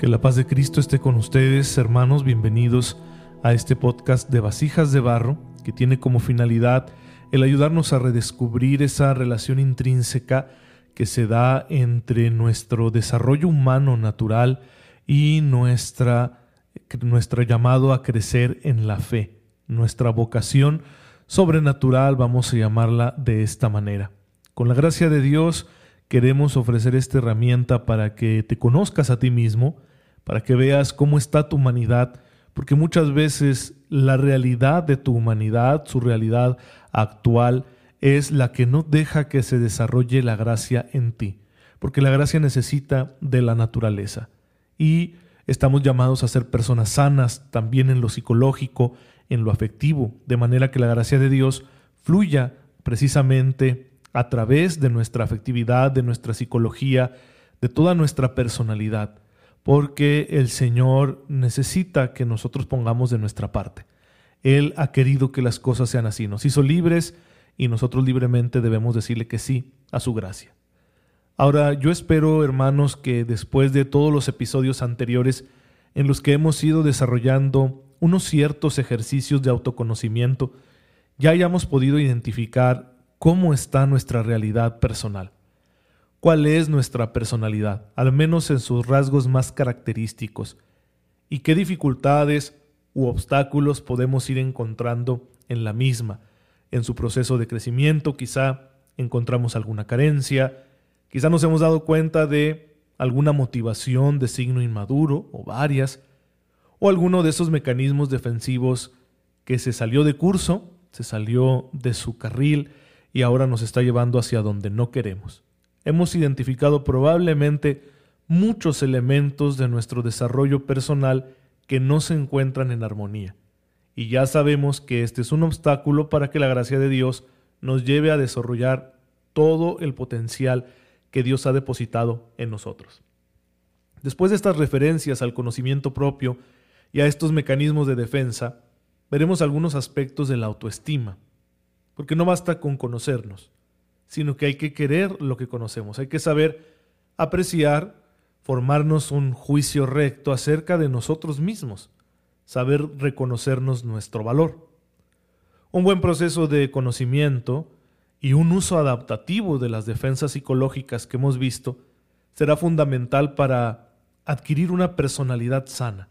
Que la paz de Cristo esté con ustedes, hermanos, bienvenidos a este podcast de Vasijas de Barro, que tiene como finalidad el ayudarnos a redescubrir esa relación intrínseca que se da entre nuestro desarrollo humano natural y nuestra, nuestro llamado a crecer en la fe, nuestra vocación sobrenatural, vamos a llamarla de esta manera. Con la gracia de Dios queremos ofrecer esta herramienta para que te conozcas a ti mismo, para que veas cómo está tu humanidad, porque muchas veces la realidad de tu humanidad, su realidad actual, es la que no deja que se desarrolle la gracia en ti, porque la gracia necesita de la naturaleza. Y estamos llamados a ser personas sanas también en lo psicológico, en lo afectivo, de manera que la gracia de Dios fluya precisamente a través de nuestra afectividad, de nuestra psicología, de toda nuestra personalidad porque el Señor necesita que nosotros pongamos de nuestra parte. Él ha querido que las cosas sean así. Nos hizo libres y nosotros libremente debemos decirle que sí a su gracia. Ahora, yo espero, hermanos, que después de todos los episodios anteriores en los que hemos ido desarrollando unos ciertos ejercicios de autoconocimiento, ya hayamos podido identificar cómo está nuestra realidad personal cuál es nuestra personalidad, al menos en sus rasgos más característicos, y qué dificultades u obstáculos podemos ir encontrando en la misma. En su proceso de crecimiento quizá encontramos alguna carencia, quizá nos hemos dado cuenta de alguna motivación de signo inmaduro o varias, o alguno de esos mecanismos defensivos que se salió de curso, se salió de su carril y ahora nos está llevando hacia donde no queremos hemos identificado probablemente muchos elementos de nuestro desarrollo personal que no se encuentran en armonía. Y ya sabemos que este es un obstáculo para que la gracia de Dios nos lleve a desarrollar todo el potencial que Dios ha depositado en nosotros. Después de estas referencias al conocimiento propio y a estos mecanismos de defensa, veremos algunos aspectos de la autoestima, porque no basta con conocernos, sino que hay que querer lo que conocemos, hay que saber apreciar, formarnos un juicio recto acerca de nosotros mismos, saber reconocernos nuestro valor. Un buen proceso de conocimiento y un uso adaptativo de las defensas psicológicas que hemos visto será fundamental para adquirir una personalidad sana,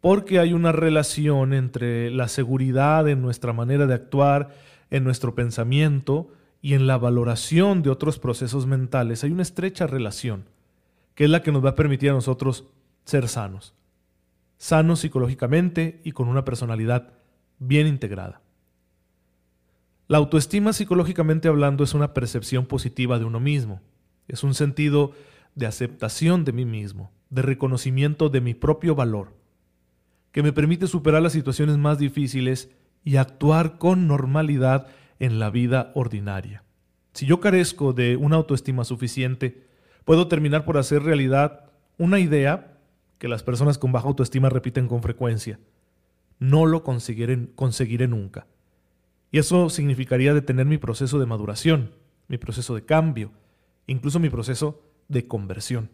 porque hay una relación entre la seguridad en nuestra manera de actuar, en nuestro pensamiento, y en la valoración de otros procesos mentales hay una estrecha relación, que es la que nos va a permitir a nosotros ser sanos. Sanos psicológicamente y con una personalidad bien integrada. La autoestima psicológicamente hablando es una percepción positiva de uno mismo, es un sentido de aceptación de mí mismo, de reconocimiento de mi propio valor, que me permite superar las situaciones más difíciles y actuar con normalidad en la vida ordinaria. Si yo carezco de una autoestima suficiente, puedo terminar por hacer realidad una idea que las personas con baja autoestima repiten con frecuencia. No lo conseguiré, conseguiré nunca. Y eso significaría detener mi proceso de maduración, mi proceso de cambio, incluso mi proceso de conversión.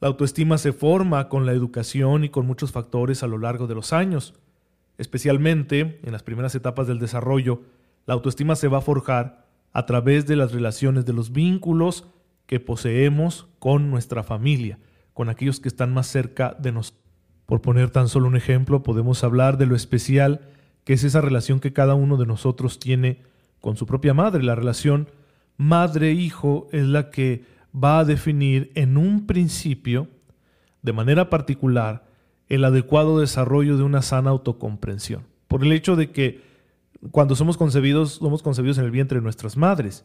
La autoestima se forma con la educación y con muchos factores a lo largo de los años, especialmente en las primeras etapas del desarrollo, la autoestima se va a forjar a través de las relaciones, de los vínculos que poseemos con nuestra familia, con aquellos que están más cerca de nosotros. Por poner tan solo un ejemplo, podemos hablar de lo especial que es esa relación que cada uno de nosotros tiene con su propia madre. La relación madre-hijo es la que va a definir en un principio, de manera particular, el adecuado desarrollo de una sana autocomprensión. Por el hecho de que cuando somos concebidos, somos concebidos en el vientre de nuestras madres.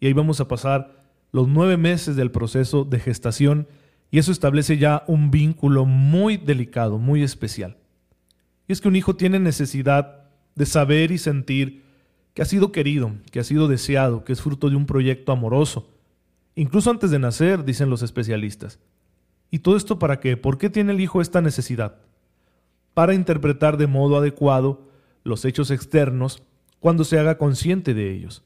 Y ahí vamos a pasar los nueve meses del proceso de gestación y eso establece ya un vínculo muy delicado, muy especial. Y es que un hijo tiene necesidad de saber y sentir que ha sido querido, que ha sido deseado, que es fruto de un proyecto amoroso. Incluso antes de nacer, dicen los especialistas. ¿Y todo esto para qué? ¿Por qué tiene el hijo esta necesidad? Para interpretar de modo adecuado los hechos externos cuando se haga consciente de ellos.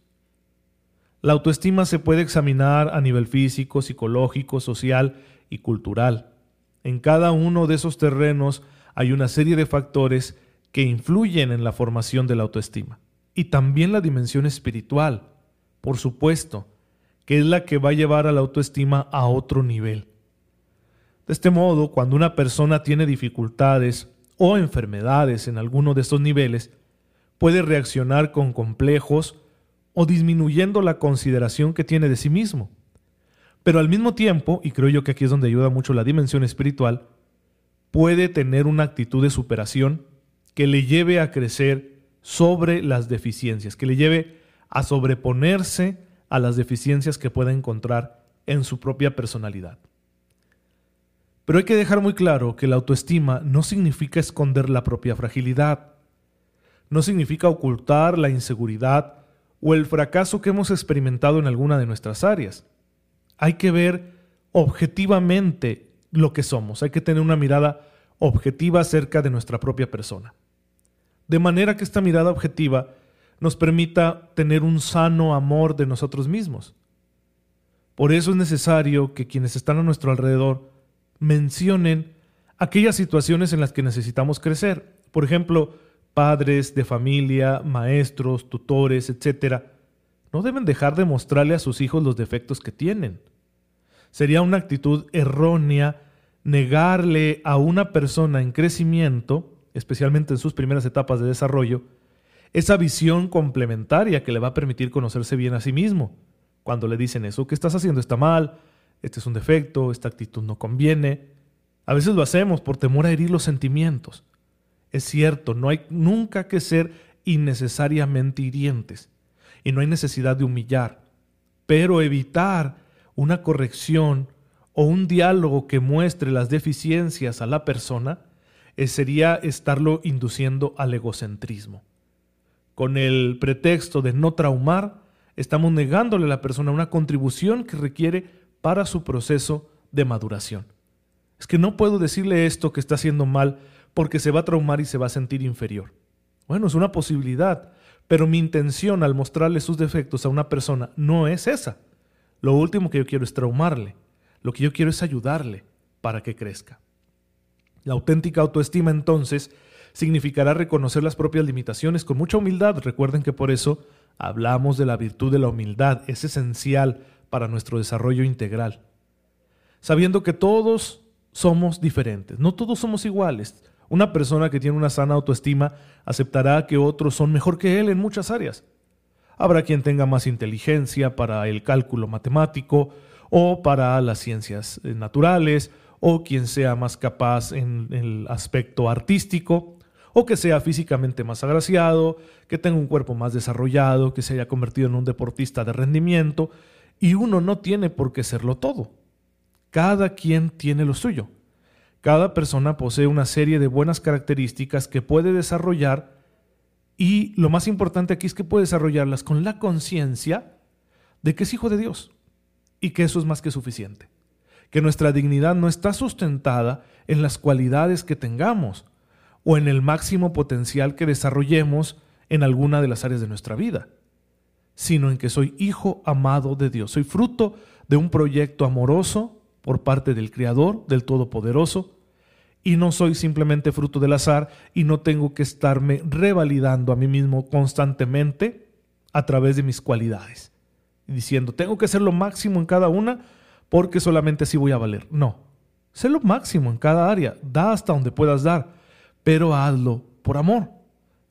La autoestima se puede examinar a nivel físico, psicológico, social y cultural. En cada uno de esos terrenos hay una serie de factores que influyen en la formación de la autoestima. Y también la dimensión espiritual, por supuesto, que es la que va a llevar a la autoestima a otro nivel. De este modo, cuando una persona tiene dificultades o enfermedades en alguno de estos niveles, puede reaccionar con complejos o disminuyendo la consideración que tiene de sí mismo. Pero al mismo tiempo, y creo yo que aquí es donde ayuda mucho la dimensión espiritual, puede tener una actitud de superación que le lleve a crecer sobre las deficiencias, que le lleve a sobreponerse a las deficiencias que pueda encontrar en su propia personalidad. Pero hay que dejar muy claro que la autoestima no significa esconder la propia fragilidad, no significa ocultar la inseguridad o el fracaso que hemos experimentado en alguna de nuestras áreas. Hay que ver objetivamente lo que somos, hay que tener una mirada objetiva acerca de nuestra propia persona. De manera que esta mirada objetiva nos permita tener un sano amor de nosotros mismos. Por eso es necesario que quienes están a nuestro alrededor mencionen aquellas situaciones en las que necesitamos crecer. Por ejemplo, padres de familia, maestros, tutores, etc. No deben dejar de mostrarle a sus hijos los defectos que tienen. Sería una actitud errónea negarle a una persona en crecimiento, especialmente en sus primeras etapas de desarrollo, esa visión complementaria que le va a permitir conocerse bien a sí mismo. Cuando le dicen eso que estás haciendo está mal, este es un defecto, esta actitud no conviene. A veces lo hacemos por temor a herir los sentimientos. Es cierto, no hay nunca que ser innecesariamente hirientes y no hay necesidad de humillar, pero evitar una corrección o un diálogo que muestre las deficiencias a la persona eh, sería estarlo induciendo al egocentrismo. Con el pretexto de no traumar, estamos negándole a la persona una contribución que requiere para su proceso de maduración. Es que no puedo decirle esto que está haciendo mal porque se va a traumar y se va a sentir inferior. Bueno, es una posibilidad, pero mi intención al mostrarle sus defectos a una persona no es esa. Lo último que yo quiero es traumarle. Lo que yo quiero es ayudarle para que crezca. La auténtica autoestima entonces significará reconocer las propias limitaciones con mucha humildad. Recuerden que por eso hablamos de la virtud de la humildad. Es esencial para nuestro desarrollo integral. Sabiendo que todos somos diferentes, no todos somos iguales. Una persona que tiene una sana autoestima aceptará que otros son mejor que él en muchas áreas. Habrá quien tenga más inteligencia para el cálculo matemático o para las ciencias eh, naturales, o quien sea más capaz en el aspecto artístico, o que sea físicamente más agraciado, que tenga un cuerpo más desarrollado, que se haya convertido en un deportista de rendimiento, y uno no tiene por qué serlo todo. Cada quien tiene lo suyo. Cada persona posee una serie de buenas características que puede desarrollar y lo más importante aquí es que puede desarrollarlas con la conciencia de que es hijo de Dios y que eso es más que suficiente. Que nuestra dignidad no está sustentada en las cualidades que tengamos o en el máximo potencial que desarrollemos en alguna de las áreas de nuestra vida sino en que soy hijo amado de Dios. Soy fruto de un proyecto amoroso por parte del Creador, del Todopoderoso, y no soy simplemente fruto del azar y no tengo que estarme revalidando a mí mismo constantemente a través de mis cualidades, diciendo, tengo que ser lo máximo en cada una porque solamente así voy a valer. No, sé lo máximo en cada área, da hasta donde puedas dar, pero hazlo por amor,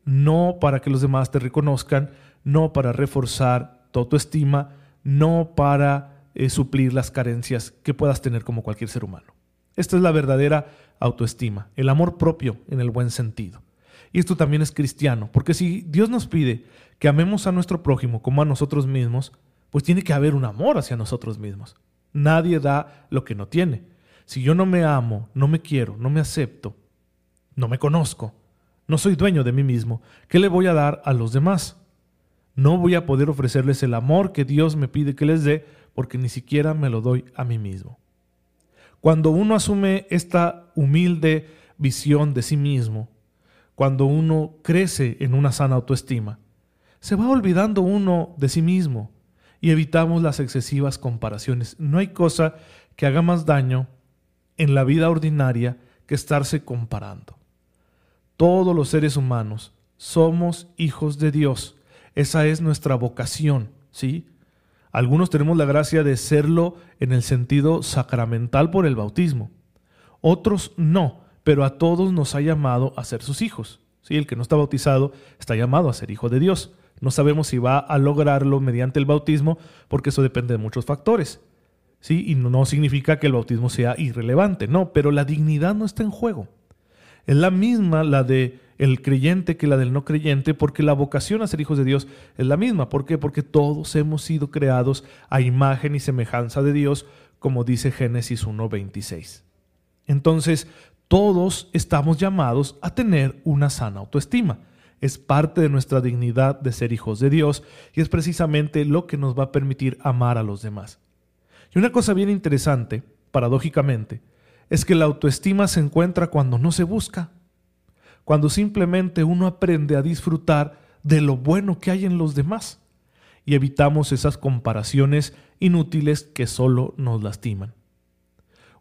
no para que los demás te reconozcan, no para reforzar tu autoestima, no para eh, suplir las carencias que puedas tener como cualquier ser humano. Esta es la verdadera autoestima, el amor propio en el buen sentido. Y esto también es cristiano, porque si Dios nos pide que amemos a nuestro prójimo como a nosotros mismos, pues tiene que haber un amor hacia nosotros mismos. Nadie da lo que no tiene. Si yo no me amo, no me quiero, no me acepto, no me conozco, no soy dueño de mí mismo, ¿qué le voy a dar a los demás? No voy a poder ofrecerles el amor que Dios me pide que les dé porque ni siquiera me lo doy a mí mismo. Cuando uno asume esta humilde visión de sí mismo, cuando uno crece en una sana autoestima, se va olvidando uno de sí mismo y evitamos las excesivas comparaciones. No hay cosa que haga más daño en la vida ordinaria que estarse comparando. Todos los seres humanos somos hijos de Dios. Esa es nuestra vocación, ¿sí? Algunos tenemos la gracia de serlo en el sentido sacramental por el bautismo. Otros no, pero a todos nos ha llamado a ser sus hijos. ¿sí? El que no está bautizado está llamado a ser hijo de Dios. No sabemos si va a lograrlo mediante el bautismo, porque eso depende de muchos factores. ¿sí? Y no significa que el bautismo sea irrelevante, no, pero la dignidad no está en juego. Es la misma la de el creyente que la del no creyente, porque la vocación a ser hijos de Dios es la misma. ¿Por qué? Porque todos hemos sido creados a imagen y semejanza de Dios, como dice Génesis 1.26. Entonces, todos estamos llamados a tener una sana autoestima. Es parte de nuestra dignidad de ser hijos de Dios y es precisamente lo que nos va a permitir amar a los demás. Y una cosa bien interesante, paradójicamente, es que la autoestima se encuentra cuando no se busca, cuando simplemente uno aprende a disfrutar de lo bueno que hay en los demás y evitamos esas comparaciones inútiles que solo nos lastiman.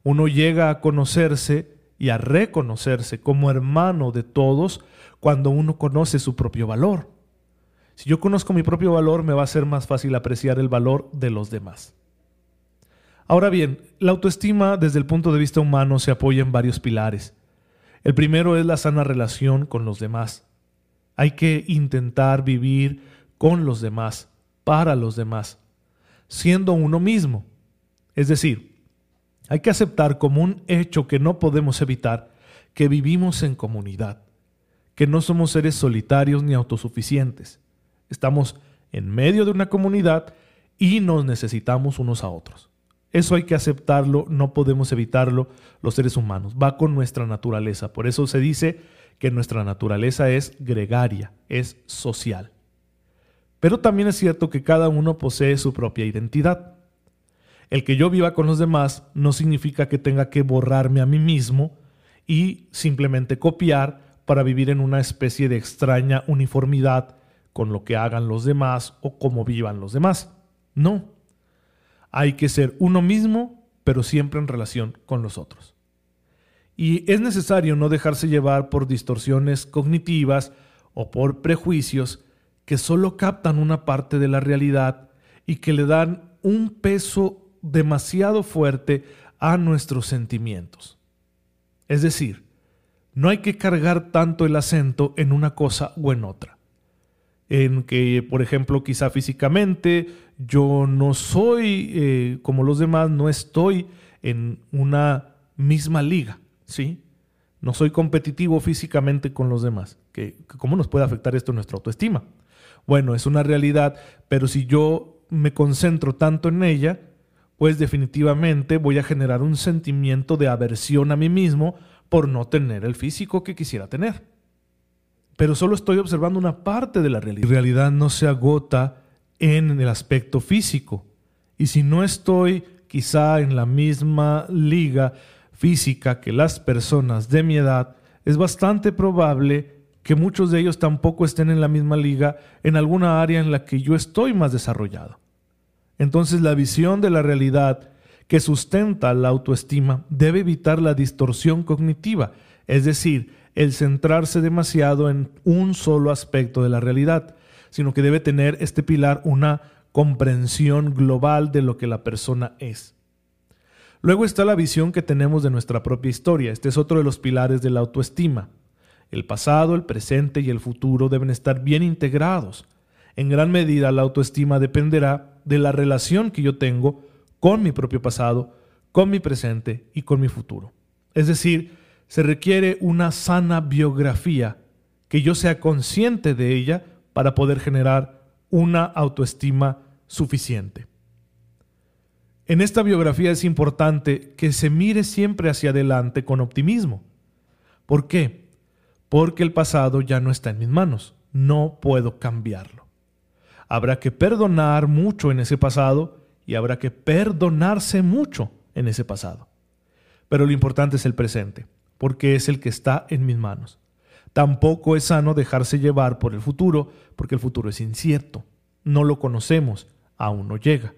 Uno llega a conocerse y a reconocerse como hermano de todos cuando uno conoce su propio valor. Si yo conozco mi propio valor, me va a ser más fácil apreciar el valor de los demás. Ahora bien, la autoestima desde el punto de vista humano se apoya en varios pilares. El primero es la sana relación con los demás. Hay que intentar vivir con los demás, para los demás, siendo uno mismo. Es decir, hay que aceptar como un hecho que no podemos evitar que vivimos en comunidad, que no somos seres solitarios ni autosuficientes. Estamos en medio de una comunidad y nos necesitamos unos a otros. Eso hay que aceptarlo, no podemos evitarlo los seres humanos, va con nuestra naturaleza. Por eso se dice que nuestra naturaleza es gregaria, es social. Pero también es cierto que cada uno posee su propia identidad. El que yo viva con los demás no significa que tenga que borrarme a mí mismo y simplemente copiar para vivir en una especie de extraña uniformidad con lo que hagan los demás o cómo vivan los demás. No, hay que ser uno mismo, pero siempre en relación con los otros. Y es necesario no dejarse llevar por distorsiones cognitivas o por prejuicios que solo captan una parte de la realidad y que le dan un peso demasiado fuerte a nuestros sentimientos. Es decir, no hay que cargar tanto el acento en una cosa o en otra en que, por ejemplo, quizá físicamente yo no soy eh, como los demás, no estoy en una misma liga, ¿sí? No soy competitivo físicamente con los demás. ¿Qué, ¿Cómo nos puede afectar esto en nuestra autoestima? Bueno, es una realidad, pero si yo me concentro tanto en ella, pues definitivamente voy a generar un sentimiento de aversión a mí mismo por no tener el físico que quisiera tener pero solo estoy observando una parte de la realidad. La realidad no se agota en el aspecto físico. Y si no estoy quizá en la misma liga física que las personas de mi edad, es bastante probable que muchos de ellos tampoco estén en la misma liga en alguna área en la que yo estoy más desarrollado. Entonces la visión de la realidad que sustenta la autoestima debe evitar la distorsión cognitiva, es decir, el centrarse demasiado en un solo aspecto de la realidad, sino que debe tener este pilar una comprensión global de lo que la persona es. Luego está la visión que tenemos de nuestra propia historia. Este es otro de los pilares de la autoestima. El pasado, el presente y el futuro deben estar bien integrados. En gran medida la autoestima dependerá de la relación que yo tengo con mi propio pasado, con mi presente y con mi futuro. Es decir, se requiere una sana biografía, que yo sea consciente de ella para poder generar una autoestima suficiente. En esta biografía es importante que se mire siempre hacia adelante con optimismo. ¿Por qué? Porque el pasado ya no está en mis manos, no puedo cambiarlo. Habrá que perdonar mucho en ese pasado y habrá que perdonarse mucho en ese pasado. Pero lo importante es el presente porque es el que está en mis manos. Tampoco es sano dejarse llevar por el futuro, porque el futuro es incierto. No lo conocemos, aún no llega.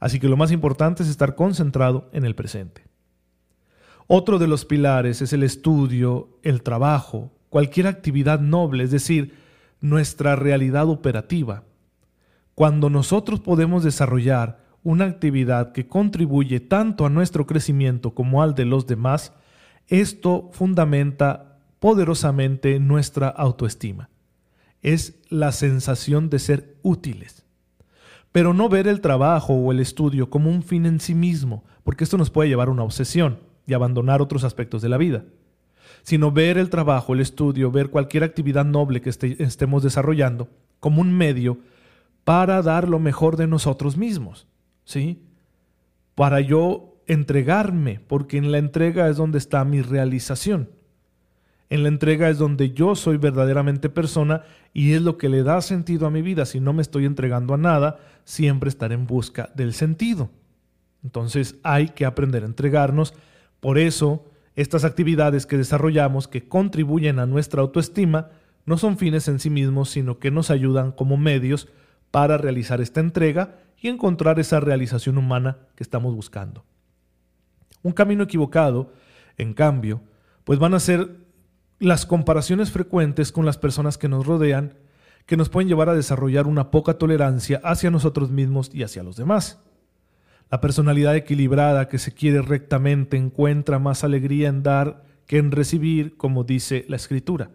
Así que lo más importante es estar concentrado en el presente. Otro de los pilares es el estudio, el trabajo, cualquier actividad noble, es decir, nuestra realidad operativa. Cuando nosotros podemos desarrollar una actividad que contribuye tanto a nuestro crecimiento como al de los demás, esto fundamenta poderosamente nuestra autoestima. Es la sensación de ser útiles. Pero no ver el trabajo o el estudio como un fin en sí mismo, porque esto nos puede llevar a una obsesión y abandonar otros aspectos de la vida, sino ver el trabajo, el estudio, ver cualquier actividad noble que estemos desarrollando como un medio para dar lo mejor de nosotros mismos ¿sí? Para yo entregarme, porque en la entrega es donde está mi realización. En la entrega es donde yo soy verdaderamente persona y es lo que le da sentido a mi vida. Si no me estoy entregando a nada, siempre estaré en busca del sentido. Entonces hay que aprender a entregarnos. Por eso, estas actividades que desarrollamos que contribuyen a nuestra autoestima no son fines en sí mismos, sino que nos ayudan como medios para realizar esta entrega y encontrar esa realización humana que estamos buscando. Un camino equivocado, en cambio, pues van a ser las comparaciones frecuentes con las personas que nos rodean, que nos pueden llevar a desarrollar una poca tolerancia hacia nosotros mismos y hacia los demás. La personalidad equilibrada que se quiere rectamente encuentra más alegría en dar que en recibir, como dice la Escritura.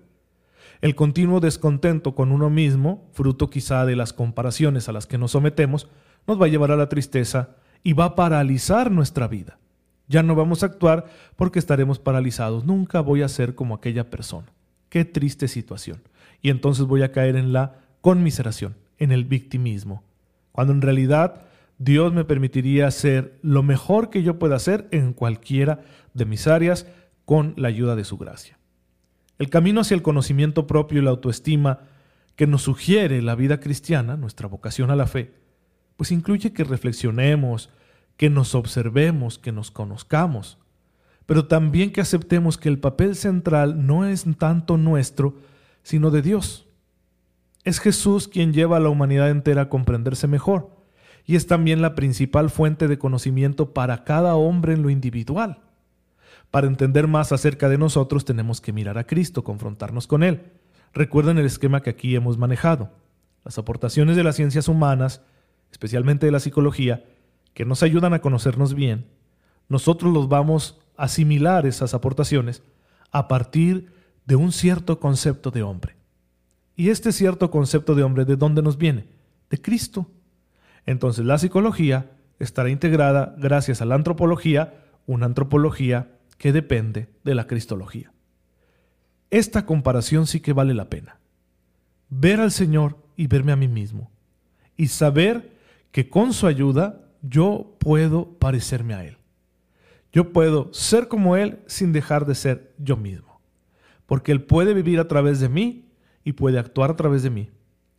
El continuo descontento con uno mismo, fruto quizá de las comparaciones a las que nos sometemos, nos va a llevar a la tristeza y va a paralizar nuestra vida. Ya no vamos a actuar porque estaremos paralizados. Nunca voy a ser como aquella persona. Qué triste situación. Y entonces voy a caer en la conmiseración, en el victimismo. Cuando en realidad Dios me permitiría hacer lo mejor que yo pueda hacer en cualquiera de mis áreas con la ayuda de su gracia. El camino hacia el conocimiento propio y la autoestima que nos sugiere la vida cristiana, nuestra vocación a la fe, pues incluye que reflexionemos, que nos observemos, que nos conozcamos, pero también que aceptemos que el papel central no es tanto nuestro, sino de Dios. Es Jesús quien lleva a la humanidad entera a comprenderse mejor, y es también la principal fuente de conocimiento para cada hombre en lo individual. Para entender más acerca de nosotros tenemos que mirar a Cristo, confrontarnos con Él. Recuerden el esquema que aquí hemos manejado. Las aportaciones de las ciencias humanas especialmente de la psicología, que nos ayudan a conocernos bien, nosotros los vamos a asimilar esas aportaciones a partir de un cierto concepto de hombre. Y este cierto concepto de hombre, ¿de dónde nos viene? De Cristo. Entonces la psicología estará integrada gracias a la antropología, una antropología que depende de la cristología. Esta comparación sí que vale la pena. Ver al Señor y verme a mí mismo. Y saber que con su ayuda yo puedo parecerme a Él. Yo puedo ser como Él sin dejar de ser yo mismo. Porque Él puede vivir a través de mí y puede actuar a través de mí.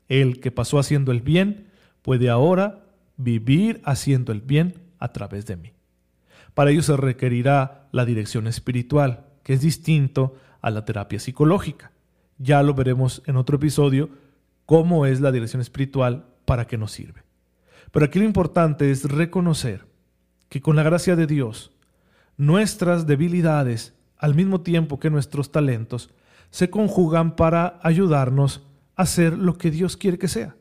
Él que pasó haciendo el bien puede ahora vivir haciendo el bien a través de mí. Para ello se requerirá la dirección espiritual, que es distinto a la terapia psicológica. Ya lo veremos en otro episodio, cómo es la dirección espiritual, para qué nos sirve. Pero aquí lo importante es reconocer que con la gracia de Dios, nuestras debilidades, al mismo tiempo que nuestros talentos, se conjugan para ayudarnos a hacer lo que Dios quiere que sea.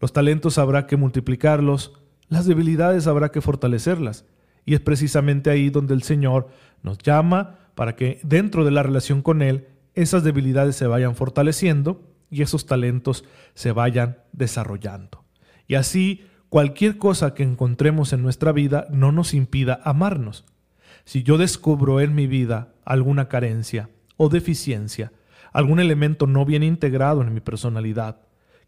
Los talentos habrá que multiplicarlos, las debilidades habrá que fortalecerlas. Y es precisamente ahí donde el Señor nos llama para que dentro de la relación con Él esas debilidades se vayan fortaleciendo y esos talentos se vayan desarrollando. Y así cualquier cosa que encontremos en nuestra vida no nos impida amarnos. Si yo descubro en mi vida alguna carencia o deficiencia, algún elemento no bien integrado en mi personalidad,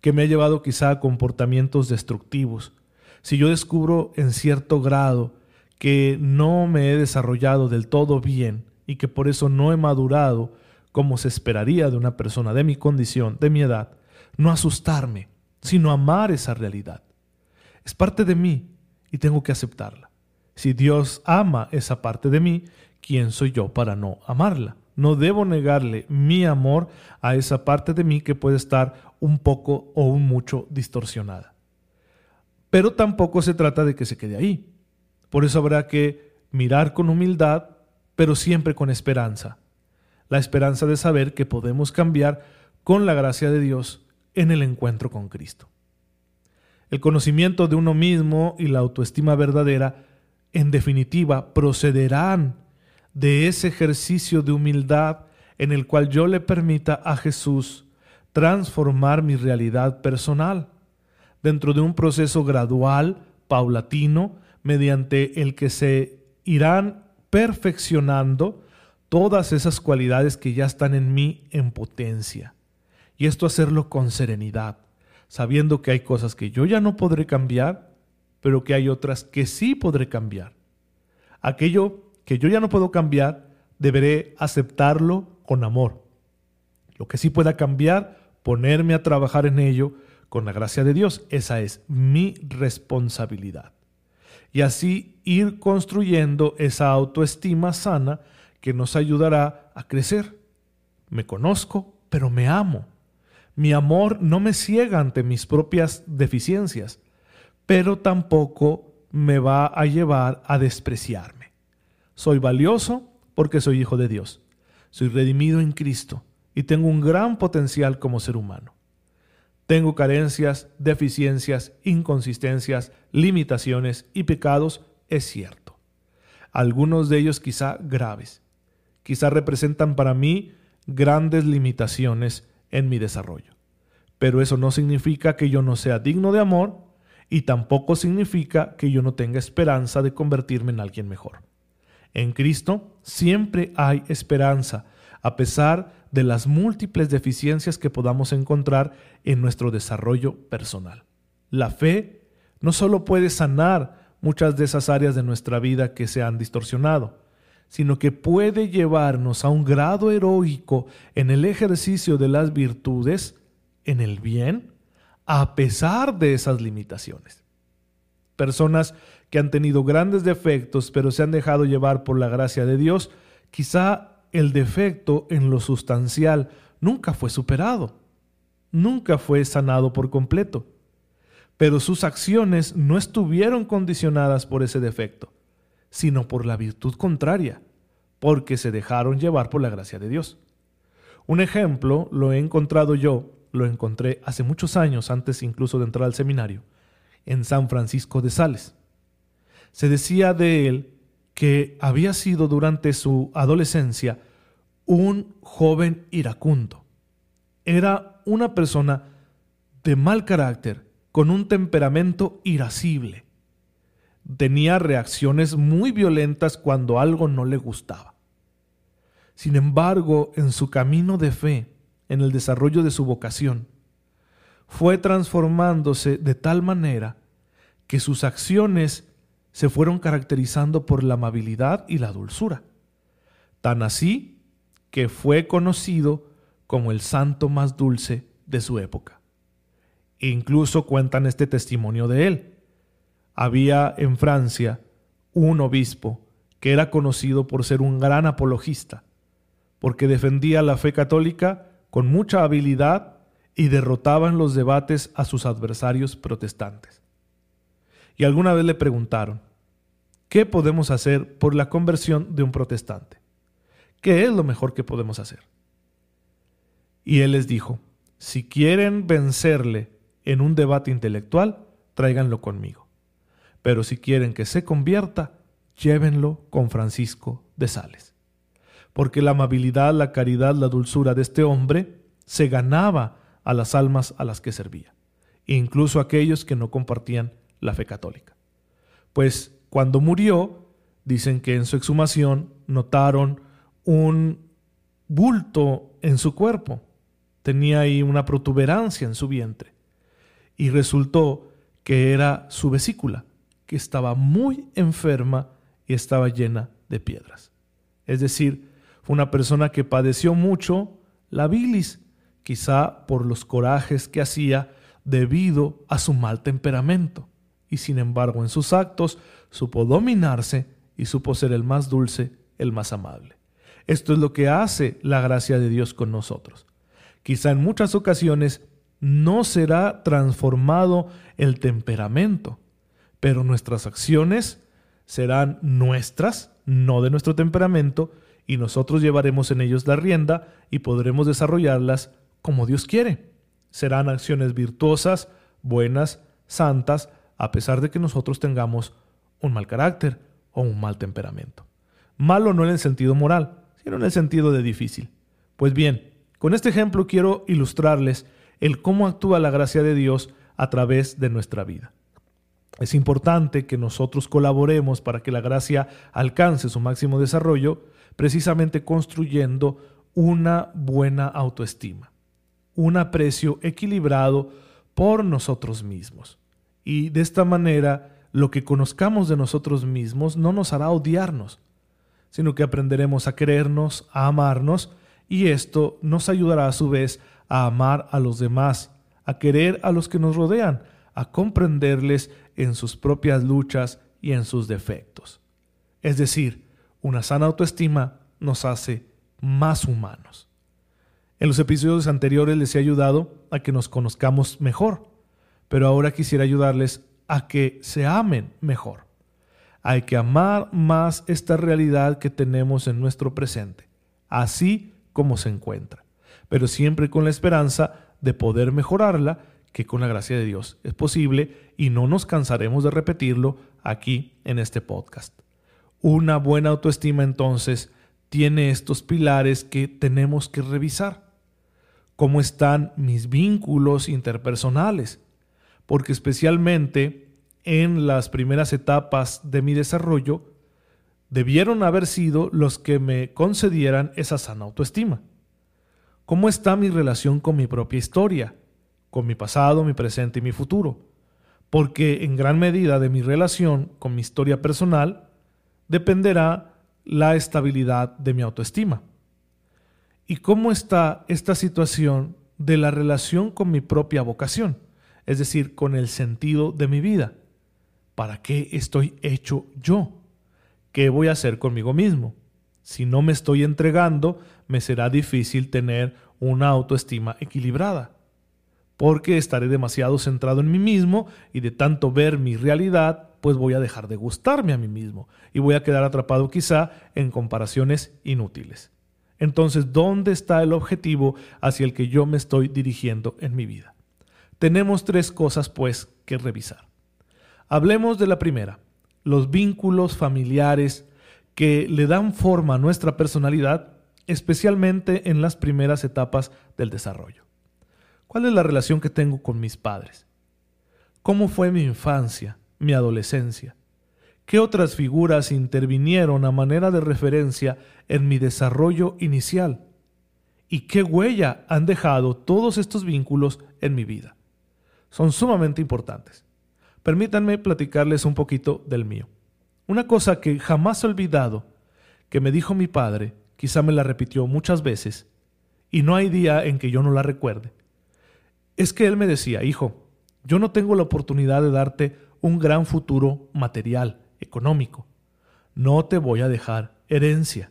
que me ha llevado quizá a comportamientos destructivos, si yo descubro en cierto grado que no me he desarrollado del todo bien y que por eso no he madurado como se esperaría de una persona de mi condición, de mi edad, no asustarme, sino amar esa realidad. Es parte de mí y tengo que aceptarla. Si Dios ama esa parte de mí, ¿quién soy yo para no amarla? No debo negarle mi amor a esa parte de mí que puede estar un poco o un mucho distorsionada. Pero tampoco se trata de que se quede ahí. Por eso habrá que mirar con humildad, pero siempre con esperanza. La esperanza de saber que podemos cambiar con la gracia de Dios en el encuentro con Cristo. El conocimiento de uno mismo y la autoestima verdadera, en definitiva, procederán de ese ejercicio de humildad en el cual yo le permita a Jesús transformar mi realidad personal dentro de un proceso gradual, paulatino, mediante el que se irán perfeccionando todas esas cualidades que ya están en mí en potencia. Y esto hacerlo con serenidad, sabiendo que hay cosas que yo ya no podré cambiar, pero que hay otras que sí podré cambiar. Aquello que yo ya no puedo cambiar, deberé aceptarlo con amor. Lo que sí pueda cambiar, ponerme a trabajar en ello con la gracia de Dios. Esa es mi responsabilidad. Y así ir construyendo esa autoestima sana que nos ayudará a crecer. Me conozco, pero me amo. Mi amor no me ciega ante mis propias deficiencias, pero tampoco me va a llevar a despreciarme. Soy valioso porque soy hijo de Dios. Soy redimido en Cristo y tengo un gran potencial como ser humano. Tengo carencias, deficiencias, inconsistencias, limitaciones y pecados, es cierto. Algunos de ellos quizá graves. Quizá representan para mí grandes limitaciones en mi desarrollo. Pero eso no significa que yo no sea digno de amor y tampoco significa que yo no tenga esperanza de convertirme en alguien mejor. En Cristo siempre hay esperanza, a pesar de las múltiples deficiencias que podamos encontrar en nuestro desarrollo personal. La fe no solo puede sanar muchas de esas áreas de nuestra vida que se han distorsionado, sino que puede llevarnos a un grado heroico en el ejercicio de las virtudes, en el bien, a pesar de esas limitaciones. Personas que han tenido grandes defectos, pero se han dejado llevar por la gracia de Dios, quizá el defecto en lo sustancial nunca fue superado, nunca fue sanado por completo, pero sus acciones no estuvieron condicionadas por ese defecto, sino por la virtud contraria, porque se dejaron llevar por la gracia de Dios. Un ejemplo lo he encontrado yo, lo encontré hace muchos años antes incluso de entrar al seminario, en San Francisco de Sales se decía de él que había sido durante su adolescencia un joven iracundo. Era una persona de mal carácter, con un temperamento irascible. Tenía reacciones muy violentas cuando algo no le gustaba. Sin embargo, en su camino de fe, en el desarrollo de su vocación, fue transformándose de tal manera que sus acciones se fueron caracterizando por la amabilidad y la dulzura. Tan así que fue conocido como el santo más dulce de su época. E incluso cuentan este testimonio de él. Había en Francia un obispo que era conocido por ser un gran apologista, porque defendía la fe católica con mucha habilidad y derrotaba en los debates a sus adversarios protestantes y alguna vez le preguntaron, ¿qué podemos hacer por la conversión de un protestante? ¿Qué es lo mejor que podemos hacer? Y él les dijo, si quieren vencerle en un debate intelectual, tráiganlo conmigo. Pero si quieren que se convierta, llévenlo con Francisco de Sales. Porque la amabilidad, la caridad, la dulzura de este hombre se ganaba a las almas a las que servía, incluso a aquellos que no compartían la fe católica. Pues cuando murió, dicen que en su exhumación notaron un bulto en su cuerpo, tenía ahí una protuberancia en su vientre, y resultó que era su vesícula, que estaba muy enferma y estaba llena de piedras. Es decir, fue una persona que padeció mucho la bilis, quizá por los corajes que hacía debido a su mal temperamento y sin embargo en sus actos supo dominarse y supo ser el más dulce, el más amable. Esto es lo que hace la gracia de Dios con nosotros. Quizá en muchas ocasiones no será transformado el temperamento, pero nuestras acciones serán nuestras no de nuestro temperamento, y nosotros llevaremos en ellos la rienda y podremos desarrollarlas como Dios quiere. Serán acciones virtuosas, buenas, santas, a pesar de que nosotros tengamos un mal carácter o un mal temperamento. Malo no en el sentido moral, sino en el sentido de difícil. Pues bien, con este ejemplo quiero ilustrarles el cómo actúa la gracia de Dios a través de nuestra vida. Es importante que nosotros colaboremos para que la gracia alcance su máximo desarrollo, precisamente construyendo una buena autoestima, un aprecio equilibrado por nosotros mismos. Y de esta manera, lo que conozcamos de nosotros mismos no nos hará odiarnos, sino que aprenderemos a querernos, a amarnos, y esto nos ayudará a su vez a amar a los demás, a querer a los que nos rodean, a comprenderles en sus propias luchas y en sus defectos. Es decir, una sana autoestima nos hace más humanos. En los episodios anteriores les he ayudado a que nos conozcamos mejor, pero ahora quisiera ayudarles a que se amen mejor. Hay que amar más esta realidad que tenemos en nuestro presente, así como se encuentra, pero siempre con la esperanza de poder mejorarla que con la gracia de Dios es posible y no nos cansaremos de repetirlo aquí en este podcast. Una buena autoestima entonces tiene estos pilares que tenemos que revisar. ¿Cómo están mis vínculos interpersonales? Porque especialmente en las primeras etapas de mi desarrollo, debieron haber sido los que me concedieran esa sana autoestima. ¿Cómo está mi relación con mi propia historia? Con mi pasado, mi presente y mi futuro, porque en gran medida de mi relación con mi historia personal dependerá la estabilidad de mi autoestima. ¿Y cómo está esta situación de la relación con mi propia vocación? Es decir, con el sentido de mi vida. ¿Para qué estoy hecho yo? ¿Qué voy a hacer conmigo mismo? Si no me estoy entregando, me será difícil tener una autoestima equilibrada porque estaré demasiado centrado en mí mismo y de tanto ver mi realidad, pues voy a dejar de gustarme a mí mismo y voy a quedar atrapado quizá en comparaciones inútiles. Entonces, ¿dónde está el objetivo hacia el que yo me estoy dirigiendo en mi vida? Tenemos tres cosas, pues, que revisar. Hablemos de la primera, los vínculos familiares que le dan forma a nuestra personalidad, especialmente en las primeras etapas del desarrollo. ¿Cuál es la relación que tengo con mis padres? ¿Cómo fue mi infancia, mi adolescencia? ¿Qué otras figuras intervinieron a manera de referencia en mi desarrollo inicial? ¿Y qué huella han dejado todos estos vínculos en mi vida? Son sumamente importantes. Permítanme platicarles un poquito del mío. Una cosa que jamás he olvidado, que me dijo mi padre, quizá me la repitió muchas veces, y no hay día en que yo no la recuerde, es que él me decía, hijo, yo no tengo la oportunidad de darte un gran futuro material, económico. No te voy a dejar herencia.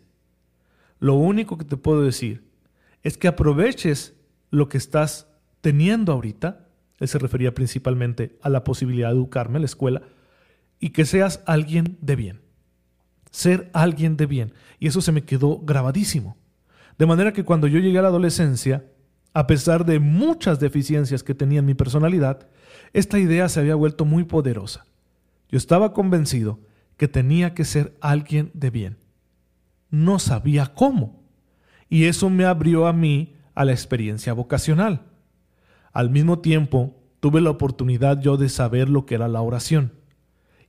Lo único que te puedo decir es que aproveches lo que estás teniendo ahorita, él se refería principalmente a la posibilidad de educarme en la escuela, y que seas alguien de bien. Ser alguien de bien. Y eso se me quedó grabadísimo. De manera que cuando yo llegué a la adolescencia, a pesar de muchas deficiencias que tenía en mi personalidad, esta idea se había vuelto muy poderosa. Yo estaba convencido que tenía que ser alguien de bien. No sabía cómo. Y eso me abrió a mí a la experiencia vocacional. Al mismo tiempo, tuve la oportunidad yo de saber lo que era la oración.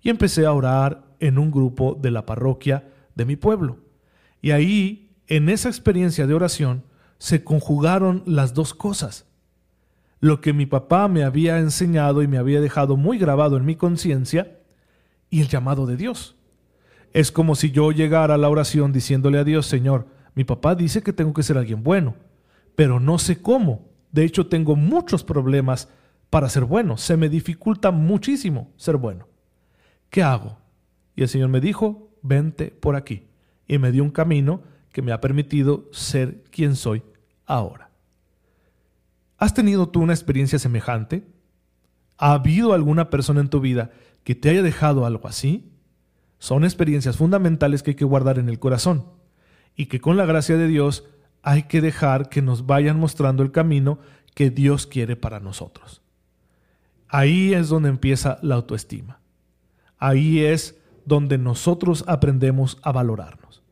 Y empecé a orar en un grupo de la parroquia de mi pueblo. Y ahí, en esa experiencia de oración, se conjugaron las dos cosas. Lo que mi papá me había enseñado y me había dejado muy grabado en mi conciencia y el llamado de Dios. Es como si yo llegara a la oración diciéndole a Dios, Señor, mi papá dice que tengo que ser alguien bueno, pero no sé cómo. De hecho, tengo muchos problemas para ser bueno. Se me dificulta muchísimo ser bueno. ¿Qué hago? Y el Señor me dijo, vente por aquí. Y me dio un camino que me ha permitido ser quien soy ahora. ¿Has tenido tú una experiencia semejante? ¿Ha habido alguna persona en tu vida que te haya dejado algo así? Son experiencias fundamentales que hay que guardar en el corazón y que con la gracia de Dios hay que dejar que nos vayan mostrando el camino que Dios quiere para nosotros. Ahí es donde empieza la autoestima. Ahí es donde nosotros aprendemos a valorarnos.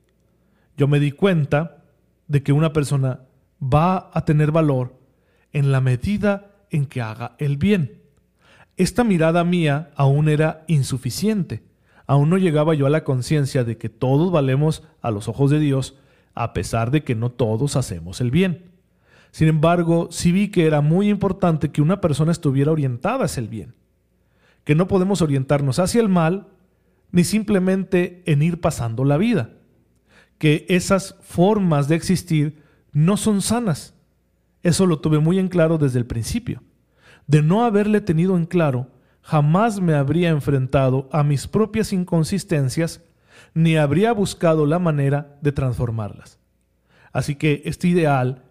Yo me di cuenta de que una persona va a tener valor en la medida en que haga el bien. Esta mirada mía aún era insuficiente. Aún no llegaba yo a la conciencia de que todos valemos a los ojos de Dios, a pesar de que no todos hacemos el bien. Sin embargo, sí vi que era muy importante que una persona estuviera orientada hacia el bien, que no podemos orientarnos hacia el mal, ni simplemente en ir pasando la vida, que esas formas de existir no son sanas. Eso lo tuve muy en claro desde el principio. De no haberle tenido en claro, jamás me habría enfrentado a mis propias inconsistencias ni habría buscado la manera de transformarlas. Así que este ideal,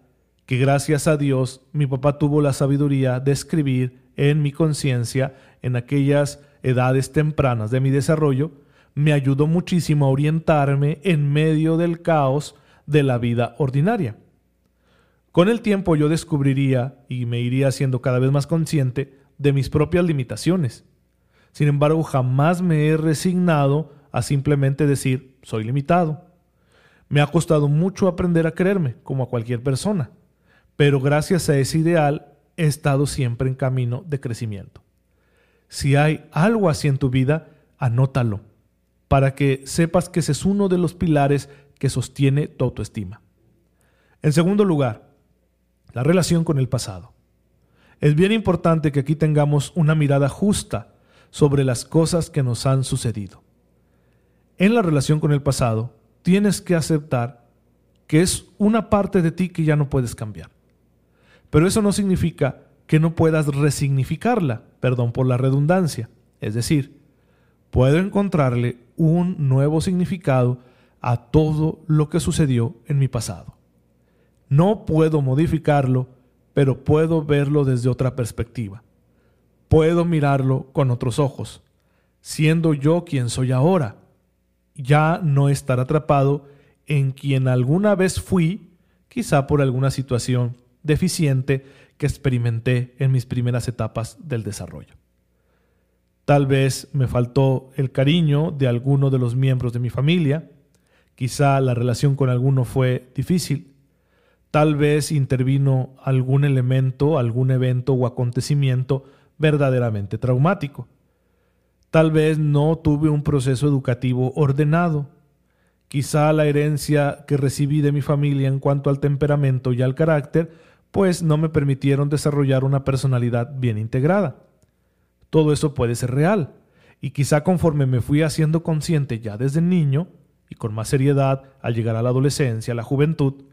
que gracias a Dios mi papá tuvo la sabiduría de escribir en mi conciencia en aquellas edades tempranas de mi desarrollo, me ayudó muchísimo a orientarme en medio del caos de la vida ordinaria. Con el tiempo yo descubriría y me iría siendo cada vez más consciente de mis propias limitaciones. Sin embargo, jamás me he resignado a simplemente decir soy limitado. Me ha costado mucho aprender a creerme, como a cualquier persona, pero gracias a ese ideal he estado siempre en camino de crecimiento. Si hay algo así en tu vida, anótalo, para que sepas que ese es uno de los pilares que sostiene tu autoestima. En segundo lugar, la relación con el pasado. Es bien importante que aquí tengamos una mirada justa sobre las cosas que nos han sucedido. En la relación con el pasado, tienes que aceptar que es una parte de ti que ya no puedes cambiar. Pero eso no significa que no puedas resignificarla, perdón por la redundancia. Es decir, puedo encontrarle un nuevo significado a todo lo que sucedió en mi pasado. No puedo modificarlo, pero puedo verlo desde otra perspectiva. Puedo mirarlo con otros ojos, siendo yo quien soy ahora. Ya no estar atrapado en quien alguna vez fui, quizá por alguna situación deficiente que experimenté en mis primeras etapas del desarrollo. Tal vez me faltó el cariño de alguno de los miembros de mi familia, quizá la relación con alguno fue difícil, Tal vez intervino algún elemento, algún evento o acontecimiento verdaderamente traumático. Tal vez no tuve un proceso educativo ordenado. Quizá la herencia que recibí de mi familia en cuanto al temperamento y al carácter, pues no me permitieron desarrollar una personalidad bien integrada. Todo eso puede ser real, y quizá conforme me fui haciendo consciente ya desde niño, y con más seriedad al llegar a la adolescencia, a la juventud,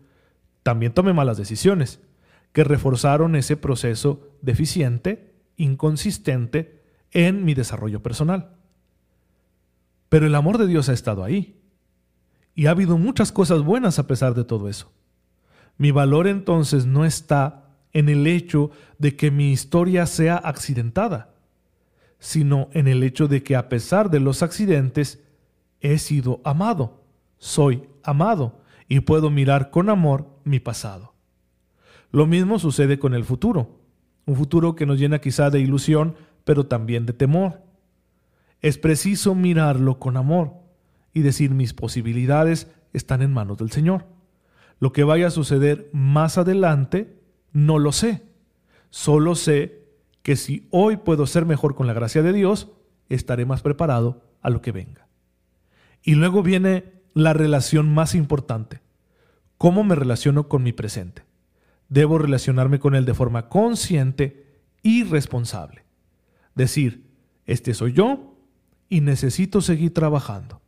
también tomé malas decisiones que reforzaron ese proceso deficiente, inconsistente en mi desarrollo personal. Pero el amor de Dios ha estado ahí. Y ha habido muchas cosas buenas a pesar de todo eso. Mi valor entonces no está en el hecho de que mi historia sea accidentada, sino en el hecho de que a pesar de los accidentes, he sido amado, soy amado y puedo mirar con amor mi pasado. Lo mismo sucede con el futuro, un futuro que nos llena quizá de ilusión, pero también de temor. Es preciso mirarlo con amor y decir mis posibilidades están en manos del Señor. Lo que vaya a suceder más adelante, no lo sé. Solo sé que si hoy puedo ser mejor con la gracia de Dios, estaré más preparado a lo que venga. Y luego viene la relación más importante. ¿Cómo me relaciono con mi presente? Debo relacionarme con él de forma consciente y responsable. Decir, este soy yo y necesito seguir trabajando,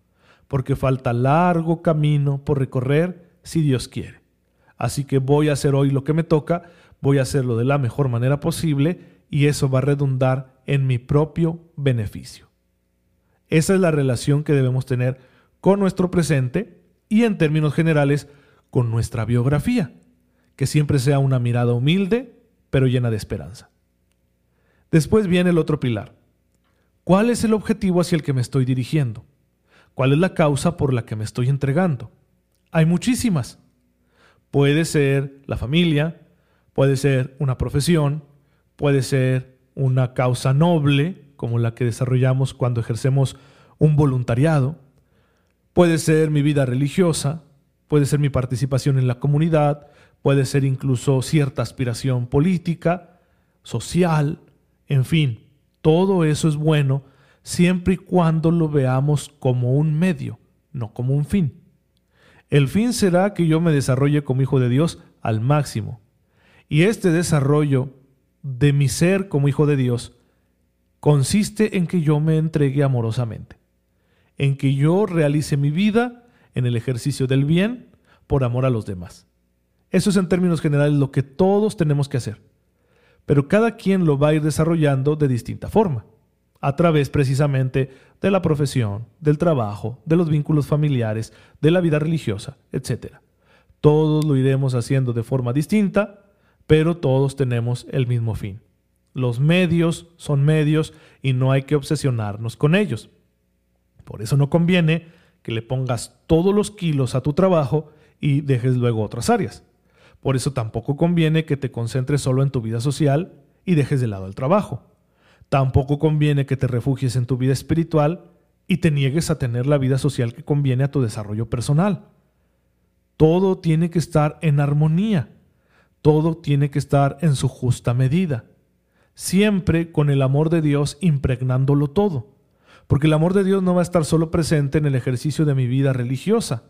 porque falta largo camino por recorrer si Dios quiere. Así que voy a hacer hoy lo que me toca, voy a hacerlo de la mejor manera posible y eso va a redundar en mi propio beneficio. Esa es la relación que debemos tener con nuestro presente y en términos generales con nuestra biografía, que siempre sea una mirada humilde, pero llena de esperanza. Después viene el otro pilar. ¿Cuál es el objetivo hacia el que me estoy dirigiendo? ¿Cuál es la causa por la que me estoy entregando? Hay muchísimas. Puede ser la familia, puede ser una profesión, puede ser una causa noble, como la que desarrollamos cuando ejercemos un voluntariado, puede ser mi vida religiosa, puede ser mi participación en la comunidad, puede ser incluso cierta aspiración política, social, en fin, todo eso es bueno siempre y cuando lo veamos como un medio, no como un fin. El fin será que yo me desarrolle como hijo de Dios al máximo. Y este desarrollo de mi ser como hijo de Dios consiste en que yo me entregue amorosamente, en que yo realice mi vida en el ejercicio del bien por amor a los demás. Eso es en términos generales lo que todos tenemos que hacer. Pero cada quien lo va a ir desarrollando de distinta forma a través precisamente de la profesión, del trabajo, de los vínculos familiares, de la vida religiosa, etc. Todos lo iremos haciendo de forma distinta, pero todos tenemos el mismo fin. Los medios son medios y no hay que obsesionarnos con ellos. Por eso no conviene que le pongas todos los kilos a tu trabajo y dejes luego otras áreas. Por eso tampoco conviene que te concentres solo en tu vida social y dejes de lado el trabajo. Tampoco conviene que te refugies en tu vida espiritual y te niegues a tener la vida social que conviene a tu desarrollo personal. Todo tiene que estar en armonía, todo tiene que estar en su justa medida, siempre con el amor de Dios impregnándolo todo, porque el amor de Dios no va a estar solo presente en el ejercicio de mi vida religiosa,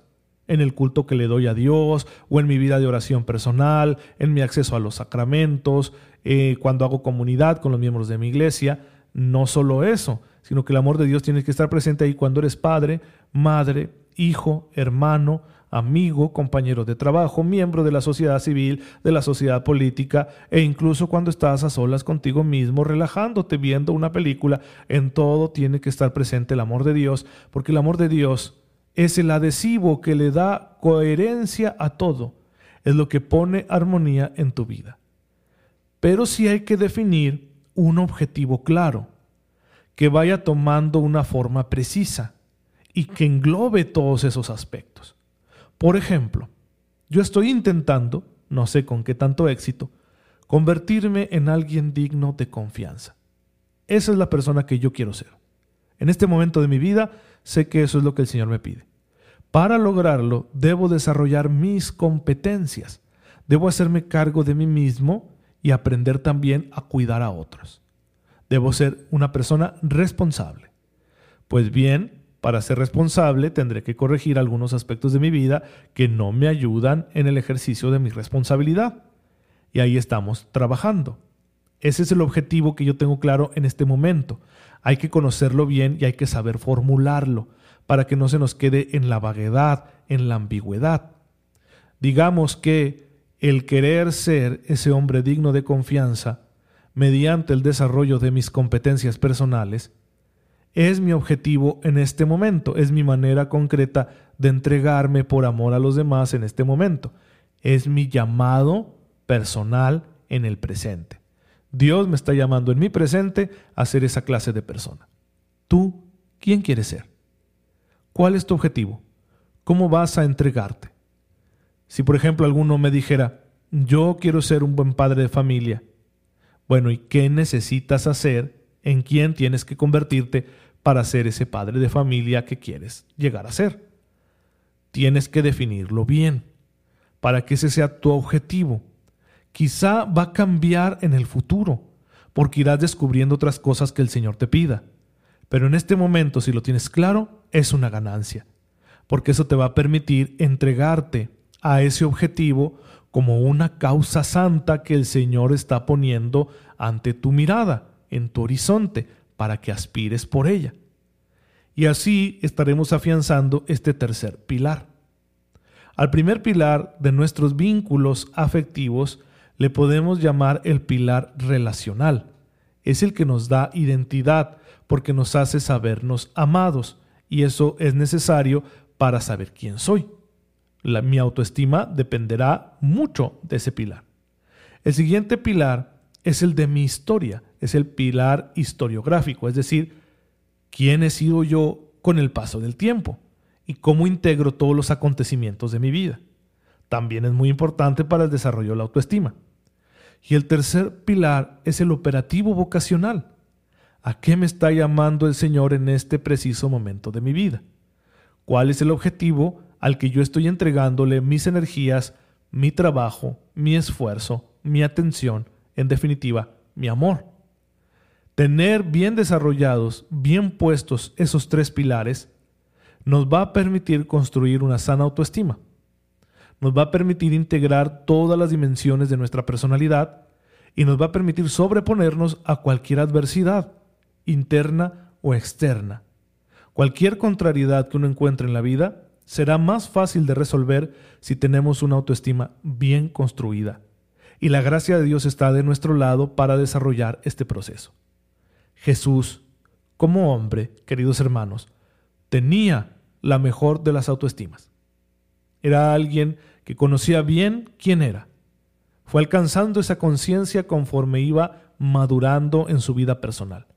en el culto que le doy a Dios, o en mi vida de oración personal, en mi acceso a los sacramentos, eh, cuando hago comunidad con los miembros de mi iglesia. No solo eso, sino que el amor de Dios tiene que estar presente ahí cuando eres padre, madre, hijo, hermano, amigo, compañero de trabajo, miembro de la sociedad civil, de la sociedad política, e incluso cuando estás a solas contigo mismo, relajándote, viendo una película, en todo tiene que estar presente el amor de Dios, porque el amor de Dios es el adhesivo que le da coherencia a todo, es lo que pone armonía en tu vida. Pero sí hay que definir un objetivo claro, que vaya tomando una forma precisa y que englobe todos esos aspectos. Por ejemplo, yo estoy intentando, no sé con qué tanto éxito, convertirme en alguien digno de confianza. Esa es la persona que yo quiero ser. En este momento de mi vida sé que eso es lo que el Señor me pide. Para lograrlo, debo desarrollar mis competencias. Debo hacerme cargo de mí mismo y aprender también a cuidar a otros. Debo ser una persona responsable. Pues bien, para ser responsable tendré que corregir algunos aspectos de mi vida que no me ayudan en el ejercicio de mi responsabilidad. Y ahí estamos trabajando. Ese es el objetivo que yo tengo claro en este momento. Hay que conocerlo bien y hay que saber formularlo para que no se nos quede en la vaguedad, en la ambigüedad. Digamos que el querer ser ese hombre digno de confianza, mediante el desarrollo de mis competencias personales, es mi objetivo en este momento, es mi manera concreta de entregarme por amor a los demás en este momento, es mi llamado personal en el presente. Dios me está llamando en mi presente a ser esa clase de persona. ¿Tú quién quieres ser? ¿Cuál es tu objetivo? ¿Cómo vas a entregarte? Si por ejemplo alguno me dijera, yo quiero ser un buen padre de familia, bueno, ¿y qué necesitas hacer? ¿En quién tienes que convertirte para ser ese padre de familia que quieres llegar a ser? Tienes que definirlo bien, para que ese sea tu objetivo. Quizá va a cambiar en el futuro, porque irás descubriendo otras cosas que el Señor te pida. Pero en este momento, si lo tienes claro, es una ganancia, porque eso te va a permitir entregarte a ese objetivo como una causa santa que el Señor está poniendo ante tu mirada, en tu horizonte, para que aspires por ella. Y así estaremos afianzando este tercer pilar. Al primer pilar de nuestros vínculos afectivos le podemos llamar el pilar relacional. Es el que nos da identidad, porque nos hace sabernos amados y eso es necesario para saber quién soy. Mi autoestima dependerá mucho de ese pilar. El siguiente pilar es el de mi historia, es el pilar historiográfico, es decir, quién he sido yo con el paso del tiempo y cómo integro todos los acontecimientos de mi vida. También es muy importante para el desarrollo de la autoestima. Y el tercer pilar es el operativo vocacional. ¿A qué me está llamando el Señor en este preciso momento de mi vida? ¿Cuál es el objetivo al que yo estoy entregándole mis energías, mi trabajo, mi esfuerzo, mi atención, en definitiva, mi amor? Tener bien desarrollados, bien puestos esos tres pilares, nos va a permitir construir una sana autoestima. Nos va a permitir integrar todas las dimensiones de nuestra personalidad y nos va a permitir sobreponernos a cualquier adversidad, interna o externa. Cualquier contrariedad que uno encuentre en la vida será más fácil de resolver si tenemos una autoestima bien construida. Y la gracia de Dios está de nuestro lado para desarrollar este proceso. Jesús, como hombre, queridos hermanos, tenía la mejor de las autoestimas. Era alguien que conocía bien quién era. Fue alcanzando esa conciencia conforme iba madurando en su vida personal.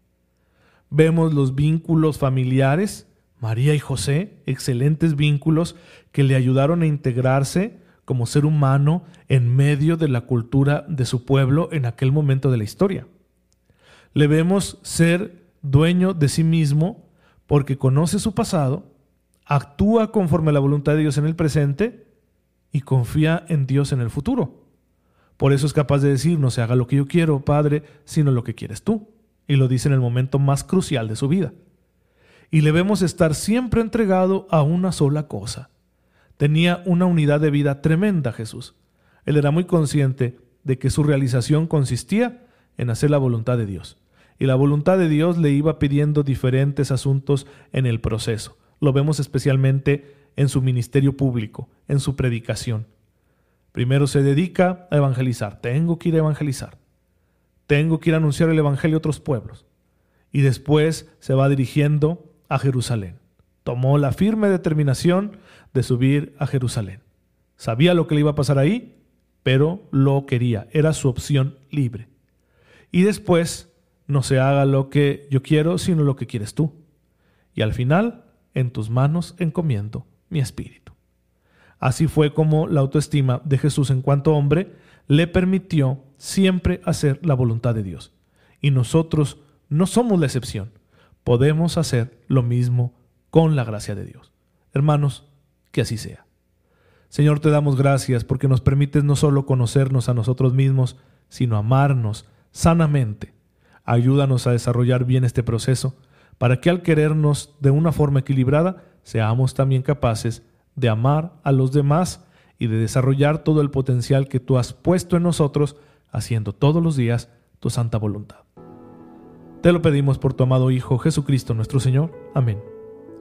Vemos los vínculos familiares, María y José, excelentes vínculos que le ayudaron a integrarse como ser humano en medio de la cultura de su pueblo en aquel momento de la historia le vemos ser dueño de sí mismo porque conoce su pasado, actúa conforme a la voluntad de Dios en el presente y confía en Dios en el futuro. Por eso es capaz de decir, no se haga lo que yo quiero, Padre, sino lo que quieres tú. Y lo dice en el momento más crucial de su vida. Y le vemos estar siempre entregado a una sola cosa. Tenía una unidad de vida tremenda Jesús. Él era muy consciente de que su realización consistía en hacer la voluntad de Dios y la voluntad de Dios le iba pidiendo diferentes asuntos en el proceso. Lo vemos especialmente en su ministerio público, en su predicación. Primero se dedica a evangelizar. Tengo que ir a evangelizar. Tengo que ir a anunciar el Evangelio a otros pueblos. Y después se va dirigiendo a Jerusalén. Tomó la firme determinación de subir a Jerusalén. Sabía lo que le iba a pasar ahí, pero lo quería. Era su opción libre. Y después no se haga lo que yo quiero, sino lo que quieres tú. Y al final, en tus manos encomiendo mi espíritu. Así fue como la autoestima de Jesús en cuanto hombre le permitió siempre hacer la voluntad de Dios. Y nosotros no somos la excepción. Podemos hacer lo mismo con la gracia de Dios. Hermanos, que así sea. Señor, te damos gracias porque nos permites no solo conocernos a nosotros mismos, sino amarnos sanamente Ayúdanos a desarrollar bien este proceso para que al querernos de una forma equilibrada seamos también capaces de amar a los demás y de desarrollar todo el potencial que tú has puesto en nosotros, haciendo todos los días tu santa voluntad. Te lo pedimos por tu amado Hijo Jesucristo nuestro Señor. Amén.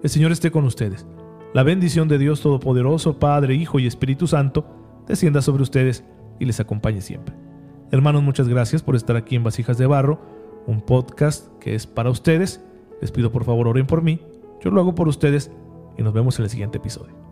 El Señor esté con ustedes. La bendición de Dios Todopoderoso, Padre, Hijo y Espíritu Santo, descienda sobre ustedes y les acompañe siempre. Hermanos, muchas gracias por estar aquí en Vasijas de Barro un podcast que es para ustedes. Les pido por favor oren por mí, yo lo hago por ustedes y nos vemos en el siguiente episodio.